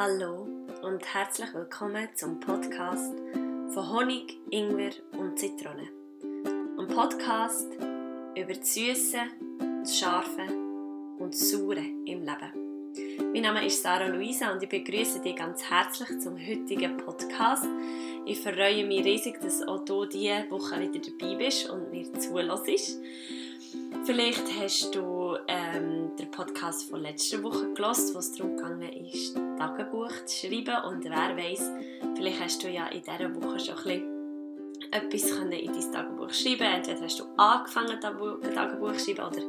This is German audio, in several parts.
Hallo und herzlich willkommen zum Podcast von Honig, Ingwer und Zitrone. Ein Podcast über das Süße, das Scharfe und das Saure im Leben. Mein Name ist Sarah Luisa und ich begrüße dich ganz herzlich zum heutigen Podcast. Ich freue mich riesig, dass auch du diese Woche wieder dabei bist und mir zulässt. Vielleicht hast du ähm, den Podcast von letzter Woche gelost, wo es darum gegangen ist, Tagebuch zu schreiben. Und wer weiß, vielleicht hast du ja in dieser Woche schon ein bisschen etwas in dein Tagebuch schreiben Entweder hast du angefangen, Tagebuch zu schreiben, oder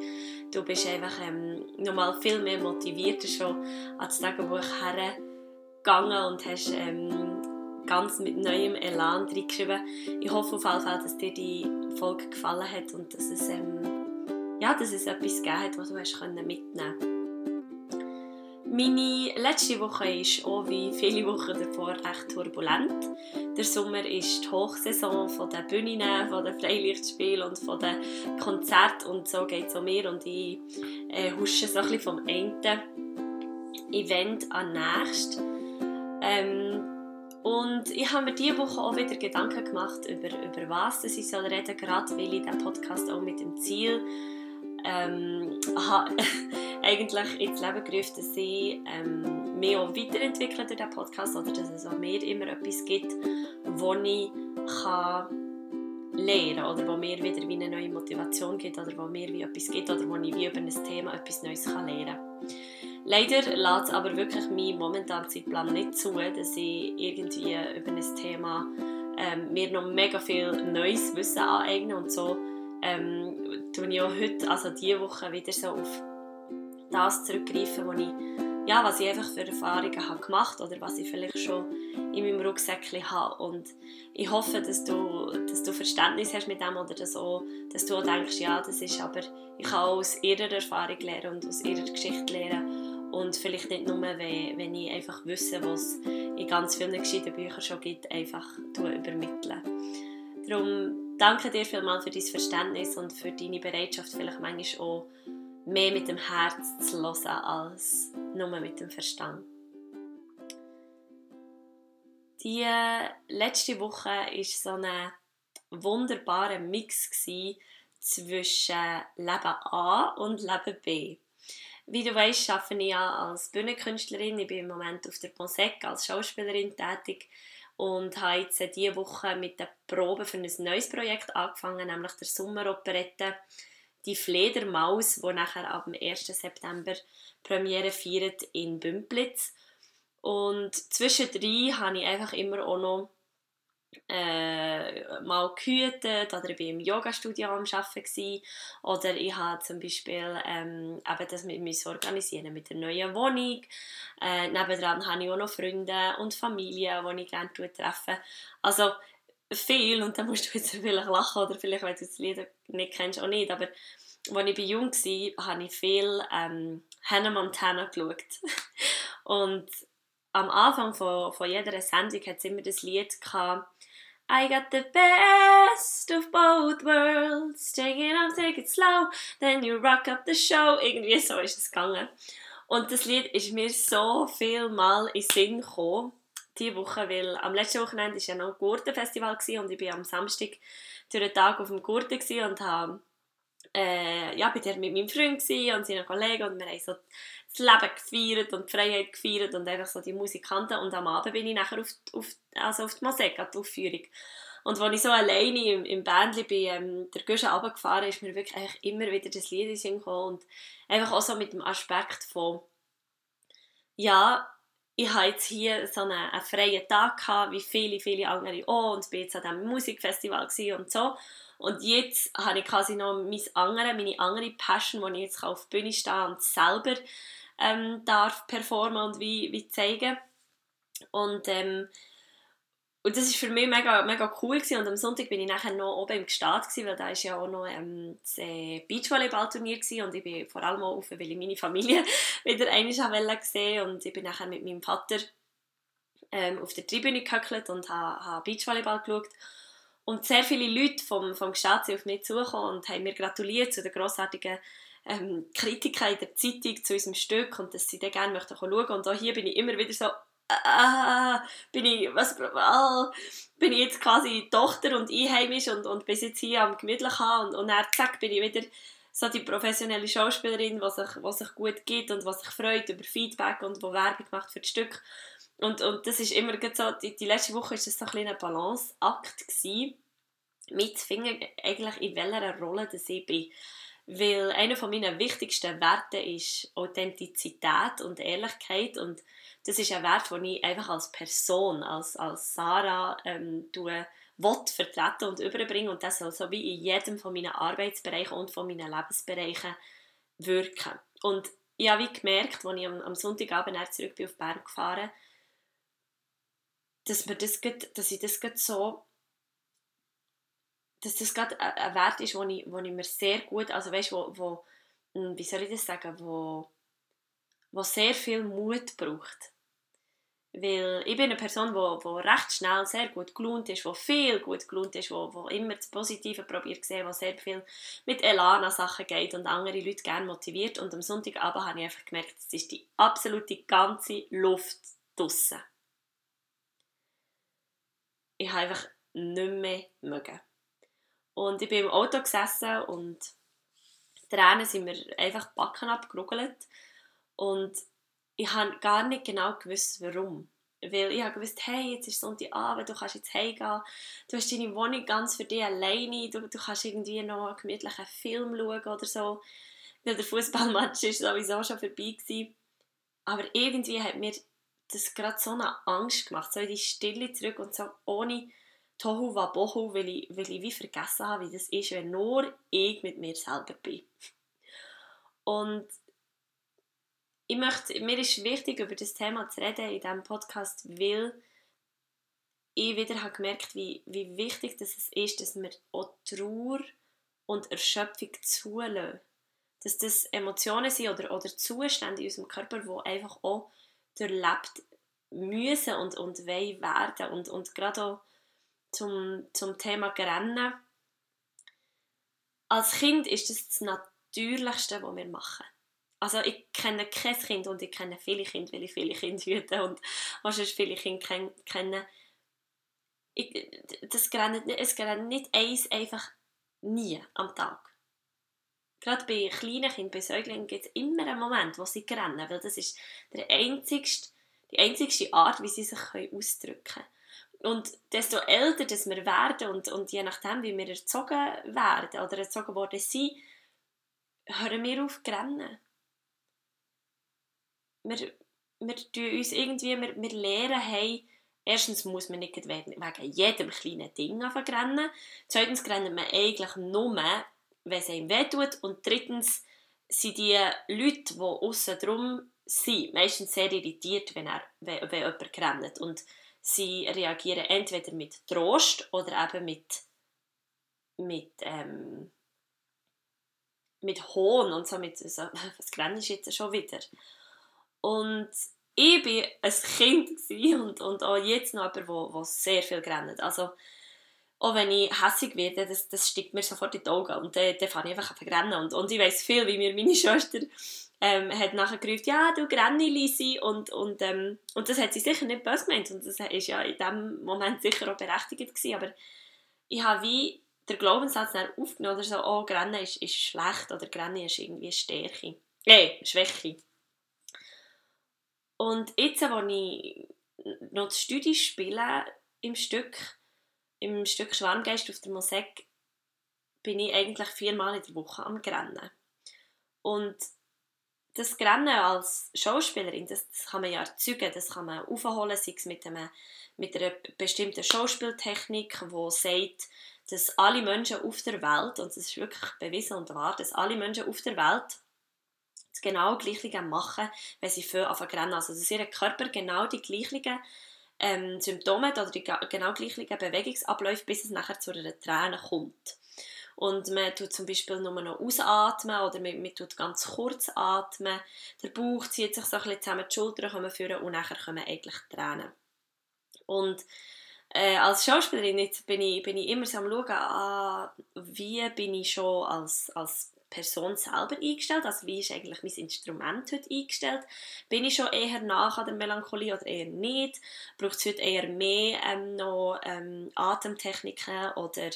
du bist einfach ähm, nochmal viel mehr motivierter schon an das Tagebuch hergegangen und hast ähm, ganz mit neuem Elan geschrieben. Ich hoffe auf jeden Fall, dass dir die Folge gefallen hat und dass es ähm, ja, dass es etwas gegeben hat, was du hast mitnehmen. Meine letzte Woche war auch wie viele Wochen davor echt turbulent. Der Sommer ist die Hochsaison von den Bühnen, von den Freilichtspielen und von den Konzerten und so geht es auch mir und ich äh, husche so ein bisschen vom einen Event an nächst. Ähm, und ich habe mir diese Woche auch wieder Gedanken gemacht über, über was ich soll reden, gerade weil ich diesen Podcast auch mit dem Ziel ähm, habe eigentlich ins Leben gerufen, dass ich ähm, mich auch weiterentwickle durch diesen Podcast oder dass es auch mir immer etwas gibt, wo ich kann lernen oder wo mir wieder wie eine neue Motivation gibt oder wo mir wie etwas gibt oder wo ich wie über ein Thema etwas Neues kann lernen kann. Leider lässt aber wirklich mein momentaner Zeitplan nicht zu, dass ich irgendwie über ein Thema ähm, mir noch mega viel neues Wissen aneignen und so ähm, tue ich auch heute, also diese Woche, wieder so auf das zurückgreifen, was ich, ja, was ich einfach für Erfahrungen habe gemacht oder was ich vielleicht schon in meinem Rucksäckchen habe. Und ich hoffe, dass du, dass du Verständnis hast mit dem oder dass, auch, dass du auch denkst, ja, das ist aber, ich kann aus ihrer Erfahrung lernen und aus ihrer Geschichte lernen und vielleicht nicht nur, wenn, ich einfach wisse, was es in ganz vielen gescheiten Büchern schon gibt, einfach übermitteln. Darum danke dir vielmals für dein Verständnis und für deine Bereitschaft, vielleicht manchmal auch mehr mit dem Herz zu hören als nur mit dem Verstand. Die letzte Woche war so ein wunderbarer Mix zwischen Leben A und Leben B. Wie du weißt, arbeite ich ja als Bühnenkünstlerin. Ich bin im Moment auf der Ponsec als Schauspielerin tätig und habe jetzt diese Woche mit der Probe für ein neues Projekt angefangen, nämlich der Sommeroperette «Die Fledermaus», die nachher ab dem 1. September Premiere feiert in Bümplitz. Und zwischendrin habe ich einfach immer auch noch äh, mal gehütet oder ich war im Yoga-Studio am Arbeiten oder ich habe zum Beispiel ähm, eben das mit mir organisieren mit der neuen Wohnung. Äh, nebendran habe ich auch noch Freunde und Familie, die ich gerne treffe. Also viel und da musst du jetzt vielleicht lachen oder vielleicht, wenn du das Lied nicht kennst, auch nicht, aber als ich jung war, habe ich viel ähm, Hannah Montana geschaut. und am Anfang von, von jeder Sendung hat es immer das Lied gehabt, I got the best of both worlds. Take it on, take it slow. Then you rock up the show. Irgendwie so ist es gegangen. Und das Lied ist mir so viel Mal in den Sinn gekommen, diese Woche, weil am letzten Wochenende war ja noch ein Gurtenfestival und ich war am Samstag durch den Tag auf dem Gurten und habe äh, ja, bin mit meinem Freund und seinen Kollegen und wir haben so das Leben gefeiert und die Freiheit gefeiert und einfach so die Musikanten und am Abend bin ich nachher auf, auf, also auf die Musik, die Aufführung. Und als ich so alleine im, im Bändchen bin, ähm, der Guschen runtergefahren, ist mir wirklich eigentlich immer wieder das Lied in und einfach auch so mit dem Aspekt von ja, ich hatte jetzt hier so einen, einen freien Tag gehabt, wie viele, viele andere auch und bin jetzt an diesem Musikfestival und so und jetzt habe ich quasi noch mein andere, meine andere Passion, wo ich jetzt auf der Bühne stehe und selber ähm, darf performen und wie, wie zeigen. Und, ähm, und das war für mich mega, mega cool gewesen. und am Sonntag bin ich nachher noch oben im Gestad weil da war ja auch noch ähm, das äh, Beachvolleyballturnier und ich bin vor allem auch auf, weil ich meine Familie wieder einmal gesehen und ich bin nachher mit meinem Vater ähm, auf der Tribüne gehöckelt und habe, habe Beachvolleyball geschaut und sehr viele Leute vom, vom Gestad sind auf mich zugekommen und haben mir gratuliert zu der grossartigen ähm, Kritiker in der Zeitung zu unserem Stück und dass sie dann gerne möchten schauen Und auch hier bin ich immer wieder so, äh, bin ich, was, äh, bin ich jetzt quasi Tochter und einheimisch und, und bis jetzt hier am gemütlich haben und, und dann zack, bin ich wieder so die professionelle Schauspielerin, die sich, die sich gut gibt und was sich freut über Feedback und wo Werbung macht für das Stück. Und, und das ist immer so, die, die letzte Woche war das so ein, ein Balanceakt gewesen, mitzufinden, eigentlich in welcher Rolle das ich bin. Weil einer von meinen wichtigsten Werten ist Authentizität und Ehrlichkeit und das ist ein Wert, den ich einfach als Person, als, als Sarah ähm, tue, will vertreten und überbringen und das soll so wie in jedem von meinen Arbeitsbereichen und von meinen Lebensbereichen wirken. Und ich habe gemerkt, als ich am, am Sonntagabend zurück bin auf Bern gefahren dass, mir das grad, dass ich das so dass das gerade ein Wert ist, wo ich, wo ich mir sehr gut, also weißt, wo, wo, hm, wie soll ich das sagen, wo, wo sehr viel Mut braucht. Weil ich bin eine Person, die, die recht schnell sehr gut gelohnt ist, die viel gut gelohnt ist, die, die immer das Positive probiert zu sehen, die sehr viel mit Elan an Sachen geht und andere Leute gerne motiviert. Und am Sonntagabend habe ich einfach gemerkt, es ist die absolute ganze Luft draussen. Ich habe einfach nicht mehr mögen. Und ich bin im Auto gesessen und Tränen sind mir einfach die Backen abgerugelt. Und ich habe gar nicht genau gewusst, warum. Weil ich habe gewusst, hey, jetzt ist Sonntagabend, du kannst jetzt heimgehen, du hast deine Wohnung ganz für dich alleine, du, du kannst irgendwie noch einen gemütlichen Film schauen oder so. Weil der Fußballmatch ist sowieso schon vorbei gewesen. Aber irgendwie hat mir das gerade so eine Angst gemacht, so in die Stille zurück und so ohne Tohu Wabohu, weil ich, weil ich wie vergessen habe, wie das ist, wenn nur ich mit mir selber bin. Und ich möchte, mir ist wichtig, über das Thema zu reden in diesem Podcast, weil ich wieder habe gemerkt, wie, wie wichtig das ist, dass wir auch Trauer und Erschöpfung zulassen. Dass das Emotionen sind oder, oder Zustände in unserem Körper, die einfach auch durchlebt müssen und, und wollen werden. Und, und gerade auch zum, zum Thema Rennen. Als Kind ist das das Natürlichste, was wir machen. Also ich kenne kein Kind und ich kenne viele Kinder, weil ich viele Kinder hüte und wahrscheinlich viele Kinder kenne. Ich, das gerannt, es gerannt nicht eins einfach nie am Tag. Gerade bei kleinen Kindern, bei Säuglingen gibt es immer einen Moment, wo sie rennen, weil das ist der einzigste, die einzigste Art, wie sie sich ausdrücken können. Und desto älter dass wir werden und, und je nachdem, wie wir erzogen werden oder erzogen worden sind, hören wir auf zu rennen. Wir, wir tun uns irgendwie, wir, wir lernen, hey, erstens muss man nicht wegen, jedem kleinen Ding rennen. Zweitens rennen wir eigentlich nur, wenn es einem wehtut. Und drittens sind die Leute, die außen drum sind, meistens sehr irritiert, wenn, er, wenn, wenn jemand rennt. Und Sie reagieren entweder mit Trost oder eben mit, mit, ähm, mit Hohn und so mit so, was grenzt jetzt schon wieder? Und ich war ein Kind und, und auch jetzt noch jemand, wo sehr viel grenzt. Also, auch wenn ich hässig werde, das, das steigt mir sofort in die Augen und dann, dann fange ich einfach an rennen. Und, und ich weiß viel, wie mir meine Schwester ähm, hat nachher gerufen, ja, du Granny Lisi und, und, ähm, und das hat sie sicher nicht böse gemeint und das war ja in dem Moment sicher auch berechtigt gewesen, aber ich habe wie der Glaubenssatz dann aufgenommen so, oh, Granny ist, ist schlecht oder Granny ist irgendwie Stärke, äh, Schwäche. Und jetzt, als ich noch das Studie spiele im Stück, im Stück Schwarmgeist auf der Mosek, bin ich eigentlich viermal in der Woche am Grennen. Und das Rennen als Schauspielerin, das, das, kann man ja erzeugen, das kann man aufholen, sei es mit, einem, mit einer bestimmten Schauspieltechnik, die sagt, dass alle Menschen auf der Welt, und das ist wirklich bewiesen und wahr, dass alle Menschen auf der Welt das genau Gleiche machen, wenn sie für rennen. Also dass ihr Körper genau die gleichen ähm, Symptome oder die genau gleichen Bewegungsabläufe, bis es nachher zu einer Träne kommt und man tut zum Beispiel nur noch ausatmen oder man, man tut ganz kurz atmen. Der Bauch zieht sich so ein bisschen zusammen, die Schultern kommen führen und nachher kommen eigentlich Tränen. Und äh, als Schauspielerin jetzt bin, ich, bin ich immer so am schauen, ah, wie bin ich schon als, als Person selber eingestellt? Also wie ist eigentlich mein Instrument heute eingestellt? Bin ich schon eher nach an der Melancholie oder eher nicht? Braucht es heute eher mehr ähm, noch ähm, Atemtechniken oder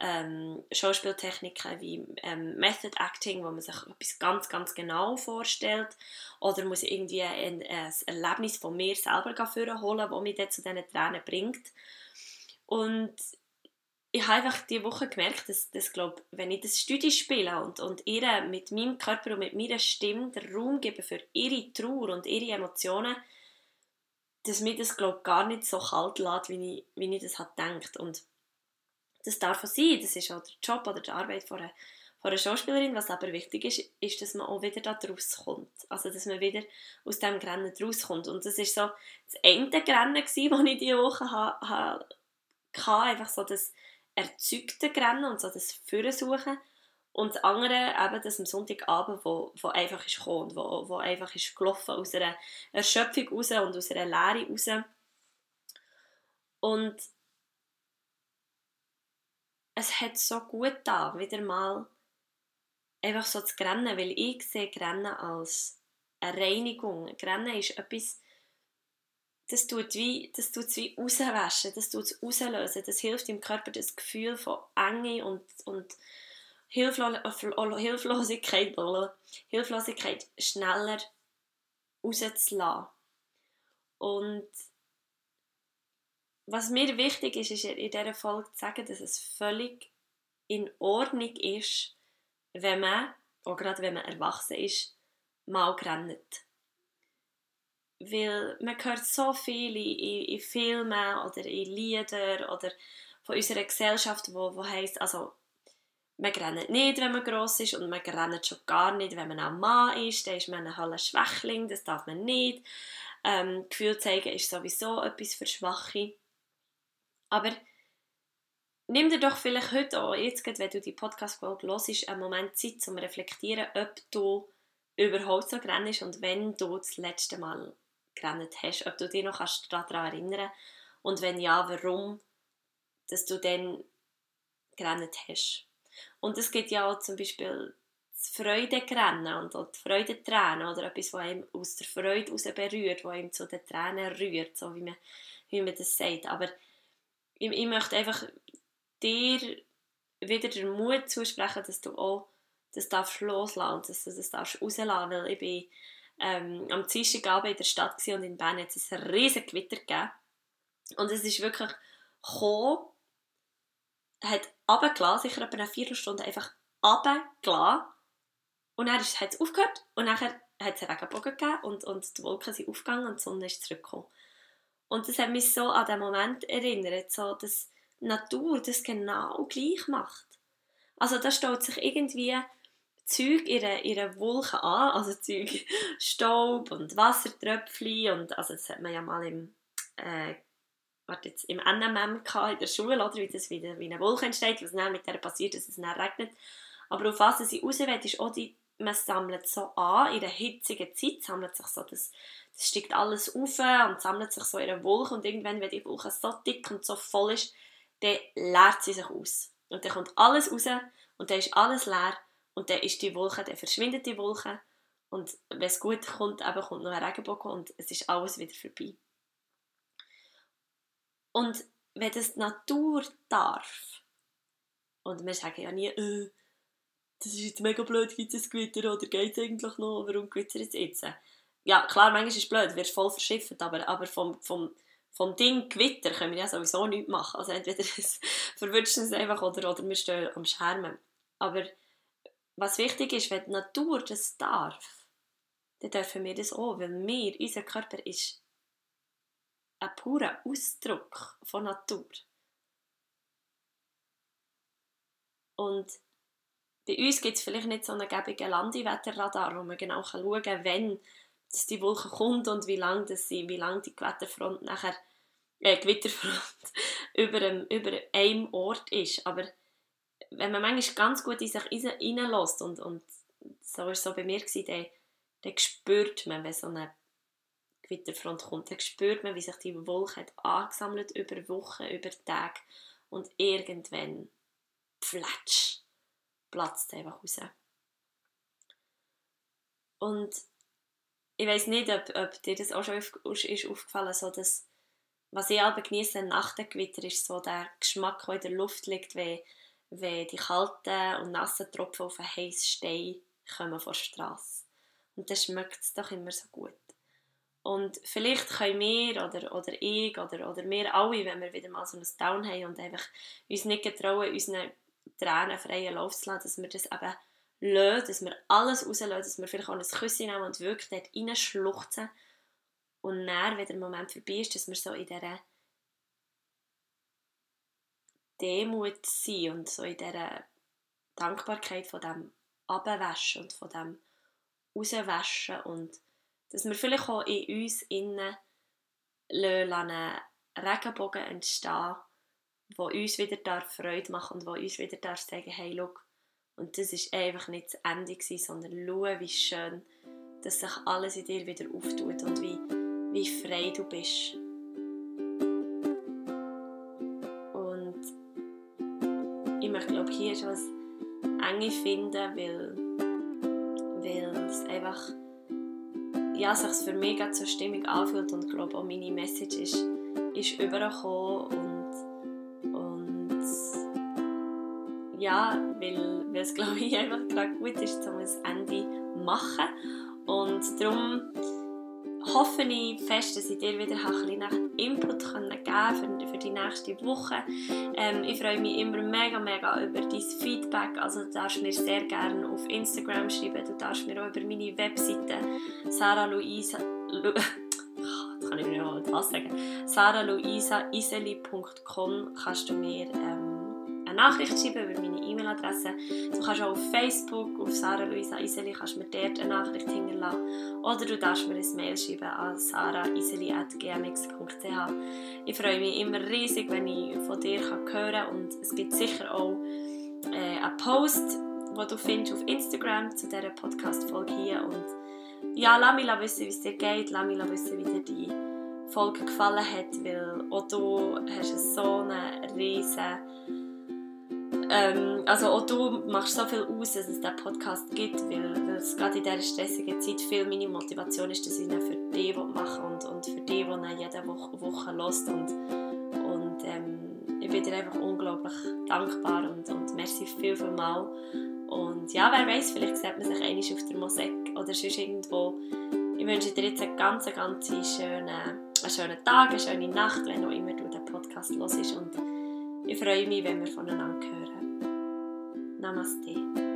ähm, Schauspieltechniken wie ähm, Method Acting, wo man sich etwas ganz, ganz genau vorstellt? Oder muss ich irgendwie ein, ein Erlebnis von mir selber holen, das mich dann zu diesen Tränen bringt? Und ich habe einfach diese Woche gemerkt, dass, dass glaub, wenn ich das Studio spiele und, und ihr mit meinem Körper und mit meiner Stimme den Raum gebe für ihre Trauer und ihre Emotionen, dass mir das glaub, gar nicht so kalt lässt, wie ich, wie ich das habe gedacht. Und das darf auch sein, das ist auch der Job oder die Arbeit von einer, von einer Schauspielerin. Was aber wichtig ist, ist, dass man auch wieder da rauskommt. Also, dass man wieder aus diesem Grennen rauskommt. Und das war so das Ende Grennen, das ich diese Woche hatte, einfach so das erzeugte Rennen und so das Führen Und das andere eben das am Sonntagabend, wo, wo einfach ist gekommen, wo, wo einfach ist gelaufen aus einer Erschöpfung raus und aus einer Leere raus. Und es hat so gut da wieder mal einfach so zu rennen, weil ich sehe Rennen als eine Reinigung. Rennen ist etwas, das tut wie, das tut wie rauswaschen, das tut es rauslösen, das hilft dem Körper das Gefühl von Enge und, und Hilflo Hilflosigkeit, Hilflosigkeit schneller rauszulassen. Und was mir wichtig ist, ist in dieser Folge zu sagen, dass es völlig in Ordnung ist, wenn man, auch gerade wenn man erwachsen ist, mal rennt. Weil man hört so viel in, in Filmen oder in Liedern oder von unserer Gesellschaft, wo, wo heisst, also man rennt nicht, wenn man gross ist und man rennt schon gar nicht, wenn man ein Mann ist, dann ist man ein halber Schwächling, das darf man nicht. Ähm, Gefühl zeigen ist sowieso etwas für Schwache. Aber nimm dir doch vielleicht heute auch, jetzt wenn du die Podcast-Folge hörst, einen Moment Zeit, um zu reflektieren, ob du überhaupt so rennst und wenn du das letzte Mal gerannt hast, ob du dich noch daran erinnern kannst und wenn ja, warum, dass du dann gerannt hast. Und es gibt ja auch zum Beispiel das Freuderennen und auch die Freudentränen oder etwas, was einem aus der Freude heraus berührt, was einem zu den Tränen rührt, so wie man, wie man das sagt. Aber ich, ich möchte einfach dir wieder den Mut zusprechen, dass du auch das darfst loslassen, dass du das darfst rauslassen, weil ich bin ähm, am Dienstagabend in der Stadt und in Bern hat es ein riesen Gewitter gegeben. Und es ist wirklich gekommen, hat runtergelassen, sicher etwa eine Viertelstunde einfach runtergelassen. Und dann hat es aufgehört und dann hat es einen Regenbogen gegeben und, und die Wolken sind aufgegangen und die Sonne ist zurückgekommen. Und das hat mich so an den Moment erinnert, so, dass Natur das genau gleich macht. Also da stellt sich irgendwie Zeug in einer, in einer Wolke an, also Zeug Staub und Wassertröpfchen und also das hat man ja mal im äh, jetzt, im NMM in der Schule, oder, wie das wie eine Wolke entsteht, was dann mit der passiert, dass es dann regnet. Aber auf was sie raus will, ist auch die, man sammelt so an, in der hitzigen Zeit sammelt sich so das, das steigt alles auf und sammelt sich so in einer Wolke und irgendwann, wenn die Wolke so dick und so voll ist, dann leert sie sich aus. Und dann kommt alles raus und dann ist alles leer und dann ist die Wolke, dann verschwindet die Wolke und wenn es gut kommt, eben kommt noch ein Regenbogen und es ist alles wieder vorbei. Und wenn das die Natur darf, und wir sagen ja nie, äh, das ist jetzt mega blöd, gibt es ein Gewitter oder geht es eigentlich noch, warum gewittert es jetzt? Ja, klar, manchmal ist es blöd, du wirst voll verschifft, aber, aber vom, vom, vom Ding Gewitter können wir ja sowieso nichts machen. Also entweder es verwünscht es einfach oder, oder wir stehen am Schermen. Aber was wichtig ist, wenn die Natur das darf, dann dürfen wir das auch, weil wir, unser Körper ist ein purer Ausdruck von Natur. Und bei uns gibt es vielleicht nicht so einen gäbigen Landewetterradar, wo man genau schauen kann, wenn dass die Wolke kommt und wie lange das sie, wie lange die Gewitterfront nachher äh, Gewitterfront über, einem, über einem Ort ist. Aber wenn man manchmal ganz gut in sich reinlässt und, und so war es so bei mir, dann, dann spürt man, wenn so eine Gewitterfront kommt, dann spürt man, wie sich die Wolke hat angesammelt über Wochen, über Tage und irgendwann pflatsch, platzt einfach raus. Und ich weiß nicht, ob, ob dir das auch schon auf, ist aufgefallen so dass was ich aber genieße nach dem Gewitter ist so der Geschmack, der in der Luft liegt, wenn, wenn die kalten und nassen Tropfen auf einen heißen Stein kommen von der Straße. Und dann schmeckt es doch immer so gut. Und vielleicht können wir oder, oder ich oder, oder wir alle, wenn wir wieder mal so einen Down haben und einfach uns nicht getrauen, unseren Tränen freien Lauf zu lassen, dass wir das eben lassen, dass wir alles rauslassen, dass wir vielleicht auch ein Küsschen nehmen und wirklich dort reinschluchzen und dann, wenn der Moment vorbei ist, dass wir so in dieser Demut sind und so in dieser Dankbarkeit von dem Abwaschen und von dem Rauswaschen und dass wir vielleicht auch in uns innen einen Regenbogen entstehen, wo uns wieder Freude machen und wo uns wieder sagen, hey, schau, und das ist einfach nicht das Ende gewesen, sondern schau, wie schön, dass sich alles in dir wieder auftut und wie, wie frei du bist. Schon das Enge finden, weil, weil es einfach ja, sich für mich gerade so stimmig anfühlt und glaube auch meine Message ist, ist übergekommen ja, weil, weil es glaube ich einfach gerade gut ist, um ein Ende zu machen. Und darum hoffe ich fest, dass ich dir wieder ein bisschen Input geben kann für, die nächste Woche. Ähm, ich freue mich immer mega, mega über dein Feedback. Also du darfst mir sehr gerne auf Instagram schreiben. Du darfst mir auch über meine Webseite Sarah Luisa... Lu kann ich mir noch was sagen. saraluisaiseli.com kannst du mir ähm, eine Nachricht schreiben über meine E-Mail-Adresse. Du kannst auch auf Facebook, auf Sarah Luisa Iseli, kannst mir dort eine Nachricht hinterlassen. Oder du darfst mir ein Mail schreiben an saraiseli.gmx.ch. Ich freue mich immer riesig, wenn ich von dir hören kann. Und es gibt sicher auch äh, einen Post, den du findest auf Instagram zu dieser Podcast-Folge hier. Und ja, lass mich wissen, wie es dir geht. Lass mich wissen, wie dir die Folge gefallen hat, weil auch du hast so eine riesige ähm, also auch du machst so viel aus, dass es diesen Podcast gibt, weil, weil es gerade in dieser stressigen Zeit viel meine Motivation ist, dass ich ihn für dich mache und, und für dich, der ihn jede Woche, Woche hört. Und, und ähm, ich bin dir einfach unglaublich dankbar und, und merci viel, viel mal. Und ja, wer weiß, vielleicht sieht man sich einmal auf der Mosek oder sonst irgendwo. Ich wünsche dir jetzt einen ganz, ganz schönen, einen schönen Tag, eine schöne Nacht, wenn auch immer du den Podcast hörst. Und ich freue mich, wenn wir voneinander hören. ナマステ。